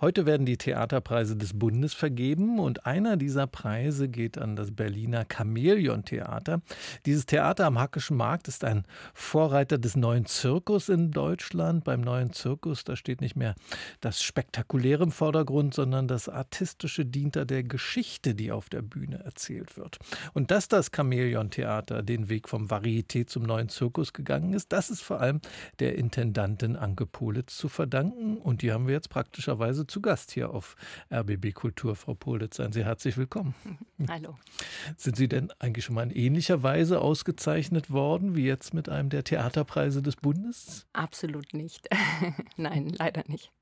Heute werden die Theaterpreise des Bundes vergeben und einer dieser Preise geht an das Berliner Chamäleon-Theater. Dieses Theater am Hackischen Markt ist ein Vorreiter des neuen Zirkus in Deutschland. Beim neuen Zirkus, da steht nicht mehr das Spektakuläre im Vordergrund, sondern das Artistische dient da der Geschichte, die auf der Bühne erzählt wird. Und dass das Chamäleon-Theater den Weg vom Varieté zum neuen Zirkus gegangen ist, das ist vor allem der Intendantin Anke Politz zu verdanken. Und die haben wir jetzt praktischerweise zu Gast hier auf RBB Kultur, Frau Politz. Seien Sie herzlich willkommen. Hallo. Sind Sie denn eigentlich schon mal in ähnlicher Weise ausgezeichnet worden, wie jetzt mit einem der Theaterpreise des Bundes? Absolut nicht. Nein, leider nicht.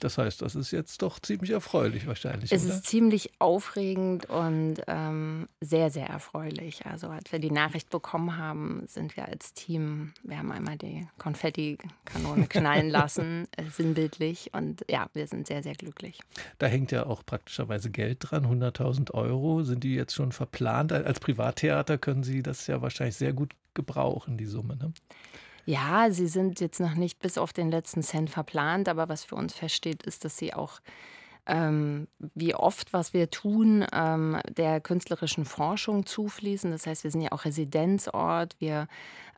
Das heißt, das ist jetzt doch ziemlich erfreulich wahrscheinlich. Es oder? ist ziemlich aufregend und ähm, sehr, sehr erfreulich. Also als wir die Nachricht bekommen haben, sind wir als Team, wir haben einmal die Konfettikanone knallen lassen, äh, sinnbildlich. Und ja, wir sind sehr, sehr glücklich. Da hängt ja auch praktischerweise Geld dran, 100.000 Euro. Sind die jetzt schon verplant? Als Privattheater können Sie das ja wahrscheinlich sehr gut gebrauchen, die Summe. Ne? Ja, sie sind jetzt noch nicht bis auf den letzten Cent verplant, aber was für uns feststeht, ist, dass sie auch ähm, wie oft, was wir tun, ähm, der künstlerischen Forschung zufließen. Das heißt, wir sind ja auch Residenzort, wir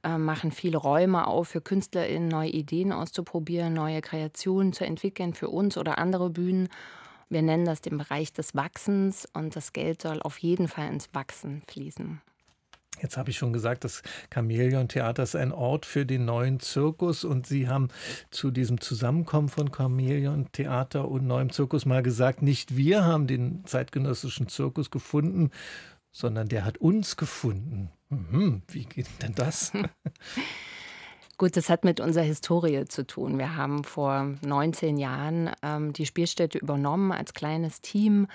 äh, machen viele Räume auf für KünstlerInnen, neue Ideen auszuprobieren, neue Kreationen zu entwickeln für uns oder andere Bühnen. Wir nennen das den Bereich des Wachsens und das Geld soll auf jeden Fall ins Wachsen fließen. Jetzt habe ich schon gesagt, das Chamäleon-Theater ist ein Ort für den neuen Zirkus und Sie haben zu diesem Zusammenkommen von Chamäleon-Theater und neuem Zirkus mal gesagt, nicht wir haben den zeitgenössischen Zirkus gefunden, sondern der hat uns gefunden. Mhm, wie geht denn das? Gut, das hat mit unserer Historie zu tun. Wir haben vor 19 Jahren ähm, die Spielstätte übernommen als kleines Team.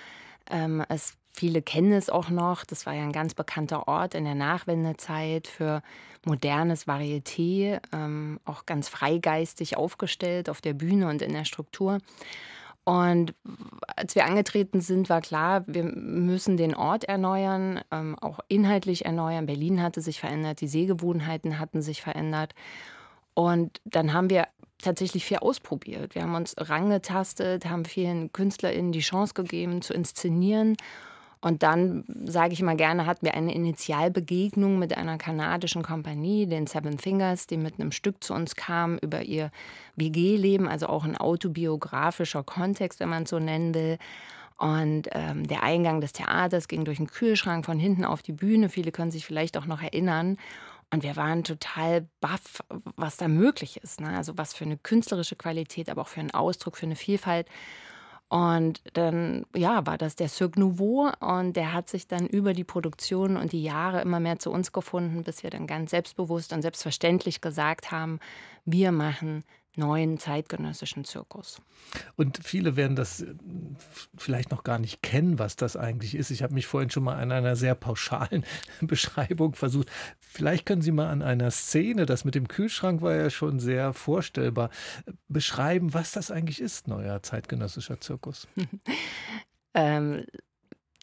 Ähm, es Viele kennen es auch noch. Das war ja ein ganz bekannter Ort in der Nachwendezeit für modernes Varieté, ähm, auch ganz freigeistig aufgestellt auf der Bühne und in der Struktur. Und als wir angetreten sind, war klar, wir müssen den Ort erneuern, ähm, auch inhaltlich erneuern. Berlin hatte sich verändert, die Sehgewohnheiten hatten sich verändert. Und dann haben wir tatsächlich viel ausprobiert. Wir haben uns rangetastet, haben vielen KünstlerInnen die Chance gegeben, zu inszenieren und dann, sage ich mal gerne, hatten wir eine Initialbegegnung mit einer kanadischen Kompanie, den Seven Fingers, die mit einem Stück zu uns kam über ihr WG-Leben, also auch ein autobiografischer Kontext, wenn man es so nennen will. Und ähm, der Eingang des Theaters ging durch einen Kühlschrank von hinten auf die Bühne. Viele können sich vielleicht auch noch erinnern. Und wir waren total baff, was da möglich ist. Ne? Also was für eine künstlerische Qualität, aber auch für einen Ausdruck, für eine Vielfalt. Und dann, ja, war das der Cirque Nouveau und der hat sich dann über die Produktion und die Jahre immer mehr zu uns gefunden, bis wir dann ganz selbstbewusst und selbstverständlich gesagt haben, wir machen neuen zeitgenössischen Zirkus. Und viele werden das äh, vielleicht noch gar nicht kennen, was das eigentlich ist. Ich habe mich vorhin schon mal an einer sehr pauschalen Beschreibung versucht. Vielleicht können Sie mal an einer Szene, das mit dem Kühlschrank war ja schon sehr vorstellbar, beschreiben, was das eigentlich ist, neuer zeitgenössischer Zirkus. ähm,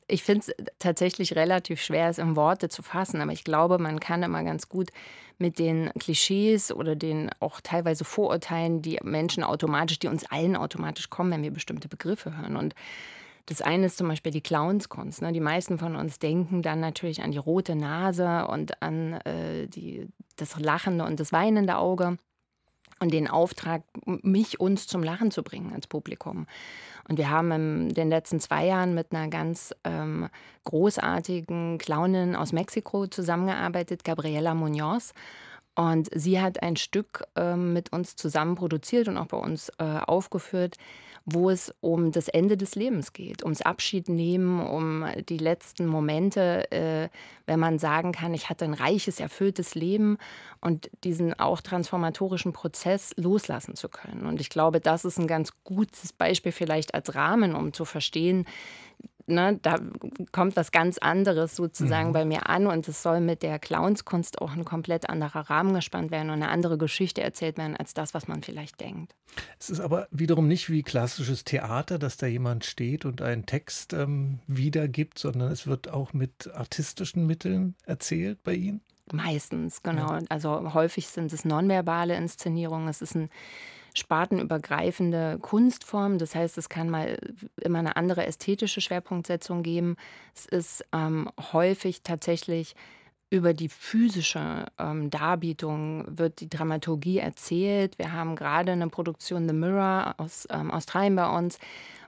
ich finde es tatsächlich relativ schwer, es in Worte zu fassen, aber ich glaube, man kann immer ganz gut mit den Klischees oder den auch teilweise Vorurteilen, die Menschen automatisch, die uns allen automatisch kommen, wenn wir bestimmte Begriffe hören. Und das eine ist zum Beispiel die Clownskunst. Ne? Die meisten von uns denken dann natürlich an die rote Nase und an äh, die, das lachende und das weinende Auge und den Auftrag, mich uns zum Lachen zu bringen als Publikum. Und wir haben in den letzten zwei Jahren mit einer ganz ähm, großartigen Clownin aus Mexiko zusammengearbeitet, Gabriela Munoz. Und sie hat ein Stück ähm, mit uns zusammen produziert und auch bei uns äh, aufgeführt, wo es um das Ende des Lebens geht, ums Abschiednehmen, um die letzten Momente, äh, wenn man sagen kann, ich hatte ein reiches, erfülltes Leben und diesen auch transformatorischen Prozess loslassen zu können. Und ich glaube, das ist ein ganz gutes Beispiel vielleicht als Rahmen, um zu verstehen, ne, da kommt was ganz anderes sozusagen mhm. bei mir an und es soll mit der Clownskunst auch ein komplett anderer Rahmen gespannt werden und eine andere Geschichte erzählt werden als das, was man vielleicht denkt. Es ist aber wiederum nicht wie klassisches Theater, dass da jemand steht und einen Text ähm, wiedergibt, sondern es wird auch mit artistischen Mitteln erzählt bei Ihnen. Meistens, genau. Ja. Also häufig sind es nonverbale Inszenierungen. Es ist ein spartenübergreifende Kunstform. Das heißt, es kann mal immer eine andere ästhetische Schwerpunktsetzung geben. Es ist ähm, häufig tatsächlich über die physische ähm, Darbietung wird die Dramaturgie erzählt. Wir haben gerade eine Produktion The Mirror aus ähm, Australien bei uns,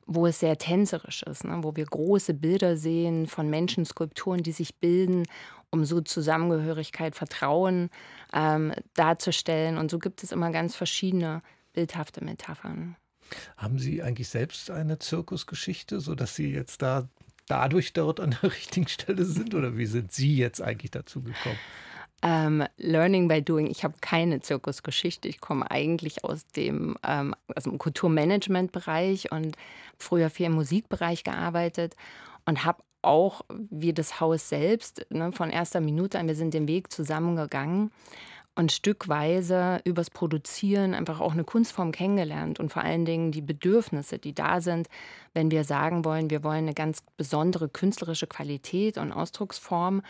wo es sehr tänzerisch ist, ne? wo wir große Bilder sehen von Menschenskulpturen, die sich bilden, um so Zusammengehörigkeit, Vertrauen ähm, darzustellen. Und so gibt es immer ganz verschiedene bildhafte Metaphern. Haben Sie eigentlich selbst eine Zirkusgeschichte, sodass Sie jetzt da dadurch dort an der richtigen Stelle sind? Oder wie sind Sie jetzt eigentlich dazu gekommen? Ähm, Learning by Doing. Ich habe keine Zirkusgeschichte. Ich komme eigentlich aus dem, ähm, aus dem Kulturmanagement-Bereich und früher viel im Musikbereich gearbeitet und habe auch wie das Haus selbst ne, von erster Minute an, wir sind den Weg zusammengegangen und stückweise übers Produzieren einfach auch eine Kunstform kennengelernt und vor allen Dingen die Bedürfnisse, die da sind, wenn wir sagen wollen, wir wollen eine ganz besondere künstlerische Qualität und Ausdrucksform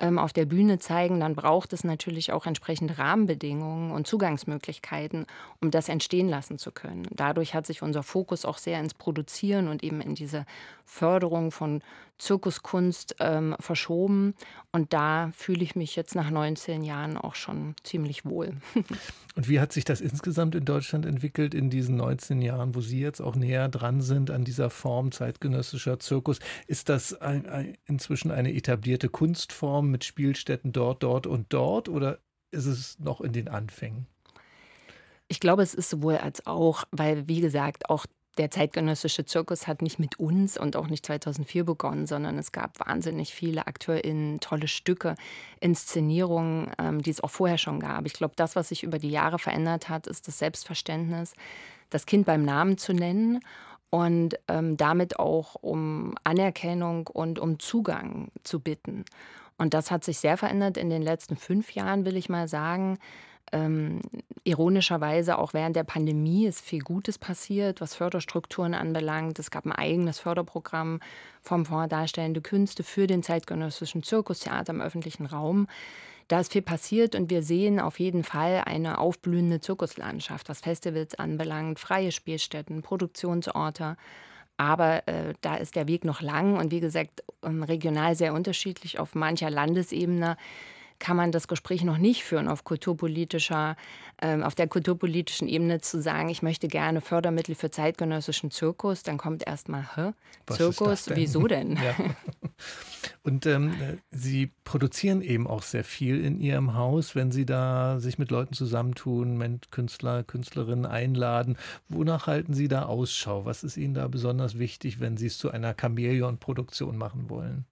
ähm, auf der Bühne zeigen, dann braucht es natürlich auch entsprechende Rahmenbedingungen und Zugangsmöglichkeiten, um das entstehen lassen zu können. Dadurch hat sich unser Fokus auch sehr ins Produzieren und eben in diese Förderung von Zirkuskunst ähm, verschoben. Und da fühle ich mich jetzt nach 19 Jahren auch schon ziemlich wohl. Und wie hat sich das insgesamt in Deutschland entwickelt in diesen 19 Jahren, wo Sie jetzt auch näher dran sind an dieser Form zeitgenössischer Zirkus? Ist das ein, ein, inzwischen eine etablierte Kunstform mit Spielstätten dort, dort und dort oder ist es noch in den Anfängen? Ich glaube, es ist sowohl als auch, weil, wie gesagt, auch der zeitgenössische Zirkus hat nicht mit uns und auch nicht 2004 begonnen, sondern es gab wahnsinnig viele AkteurInnen, tolle Stücke, Inszenierungen, ähm, die es auch vorher schon gab. Ich glaube, das, was sich über die Jahre verändert hat, ist das Selbstverständnis, das Kind beim Namen zu nennen und ähm, damit auch um Anerkennung und um Zugang zu bitten. Und das hat sich sehr verändert in den letzten fünf Jahren, will ich mal sagen ähm, ironischerweise auch während der Pandemie ist viel Gutes passiert, was Förderstrukturen anbelangt. Es gab ein eigenes Förderprogramm vom Fonds Darstellende Künste für den zeitgenössischen Zirkustheater im öffentlichen Raum. Da ist viel passiert und wir sehen auf jeden Fall eine aufblühende Zirkuslandschaft, was Festivals anbelangt, freie Spielstätten, Produktionsorte. Aber äh, da ist der Weg noch lang und wie gesagt, ähm, regional sehr unterschiedlich auf mancher Landesebene kann man das Gespräch noch nicht führen auf kulturpolitischer, ähm, auf der kulturpolitischen Ebene zu sagen, ich möchte gerne Fördermittel für zeitgenössischen Zirkus, dann kommt erstmal, hä? Zirkus, denn? wieso denn? Ja. Und ähm, Sie produzieren eben auch sehr viel in Ihrem Haus, wenn Sie da sich mit Leuten zusammentun, Künstler, Künstlerinnen einladen. Wonach halten Sie da Ausschau? Was ist Ihnen da besonders wichtig, wenn Sie es zu einer Chamäleon-Produktion machen wollen?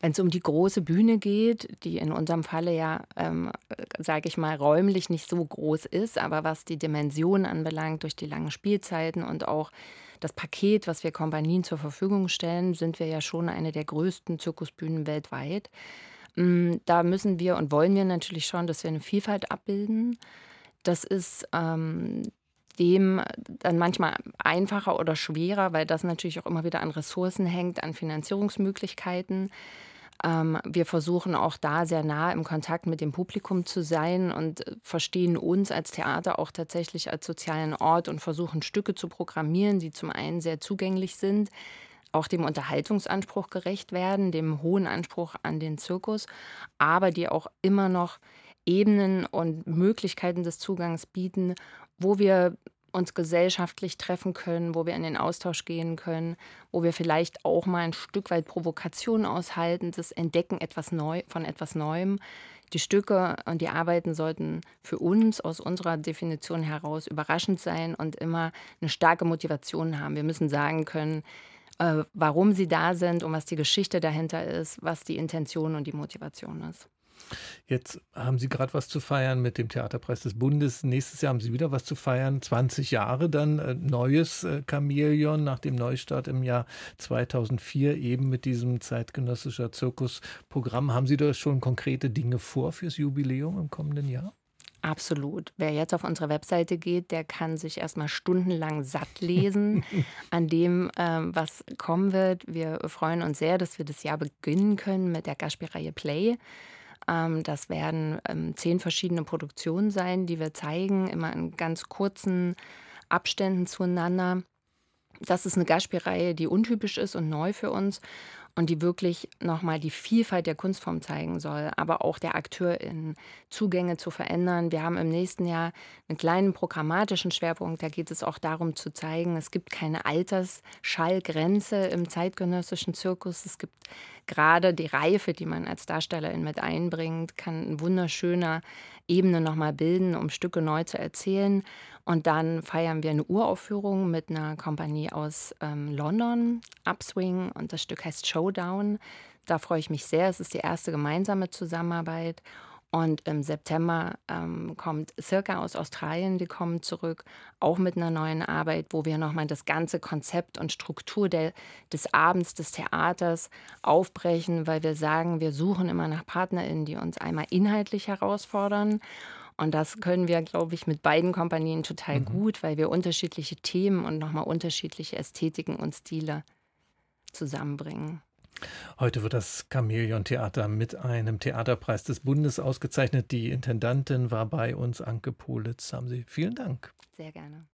Wenn es um die große Bühne geht, die in unserem Falle ja, ähm, sage ich mal, räumlich nicht so groß ist, aber was die Dimension anbelangt, durch die langen Spielzeiten und auch das Paket, was wir Kompanien zur Verfügung stellen, sind wir ja schon eine der größten Zirkusbühnen weltweit. Mm, da müssen wir und wollen wir natürlich schauen, dass wir eine Vielfalt abbilden. Das ist ähm, dem dann manchmal einfacher oder schwerer, weil das natürlich auch immer wieder an Ressourcen hängt, an Finanzierungsmöglichkeiten. Ähm, wir versuchen auch da sehr nah im Kontakt mit dem Publikum zu sein und verstehen uns als Theater auch tatsächlich als sozialen Ort und versuchen Stücke zu programmieren, die zum einen sehr zugänglich sind, auch dem Unterhaltungsanspruch gerecht werden, dem hohen Anspruch an den Zirkus, aber die auch immer noch Ebenen und Möglichkeiten des Zugangs bieten, wo wir uns gesellschaftlich treffen können, wo wir in den Austausch gehen können, wo wir vielleicht auch mal ein Stück weit Provokation aushalten, das Entdecken etwas neu, von etwas Neuem. Die Stücke und die Arbeiten sollten für uns aus unserer Definition heraus überraschend sein und immer eine starke Motivation haben. Wir müssen sagen können, äh, warum sie da sind und was die Geschichte dahinter ist, was die Intention und die Motivation ist. Jetzt haben Sie gerade was zu feiern mit dem Theaterpreis des Bundes. Nächstes Jahr haben Sie wieder was zu feiern. 20 Jahre dann äh, neues äh, Chamäleon nach dem Neustart im Jahr 2004 eben mit diesem zeitgenössischer Zirkusprogramm. Haben Sie da schon konkrete Dinge vor fürs Jubiläum im kommenden Jahr? Absolut. Wer jetzt auf unsere Webseite geht, der kann sich erstmal stundenlang satt lesen an dem, ähm, was kommen wird. Wir freuen uns sehr, dass wir das Jahr beginnen können mit der Gaspielreihe Play das werden ähm, zehn verschiedene Produktionen sein, die wir zeigen, immer in ganz kurzen Abständen zueinander. Das ist eine Gastspielreihe, die untypisch ist und neu für uns und die wirklich nochmal die Vielfalt der Kunstform zeigen soll, aber auch der AkteurInnen Zugänge zu verändern. Wir haben im nächsten Jahr einen kleinen programmatischen Schwerpunkt. Da geht es auch darum zu zeigen, es gibt keine Altersschallgrenze im zeitgenössischen Zirkus. Es gibt gerade die Reife, die man als Darstellerin mit einbringt, kann eine wunderschöne Ebene nochmal bilden, um Stücke neu zu erzählen. Und dann feiern wir eine Uraufführung mit einer Kompanie aus ähm, London, Upswing, und das Stück heißt Showdown. Da freue ich mich sehr. Es ist die erste gemeinsame Zusammenarbeit. Und im September ähm, kommt Circa aus Australien, die kommen zurück, auch mit einer neuen Arbeit, wo wir nochmal das ganze Konzept und Struktur der, des Abends, des Theaters aufbrechen, weil wir sagen, wir suchen immer nach PartnerInnen, die uns einmal inhaltlich herausfordern. Und das können wir, glaube ich, mit beiden Kompanien total mhm. gut, weil wir unterschiedliche Themen und nochmal unterschiedliche Ästhetiken und Stile zusammenbringen. Heute wird das Chamäleon-Theater mit einem Theaterpreis des Bundes ausgezeichnet. Die Intendantin war bei uns, Anke Politz. Haben Sie vielen Dank. Sehr gerne.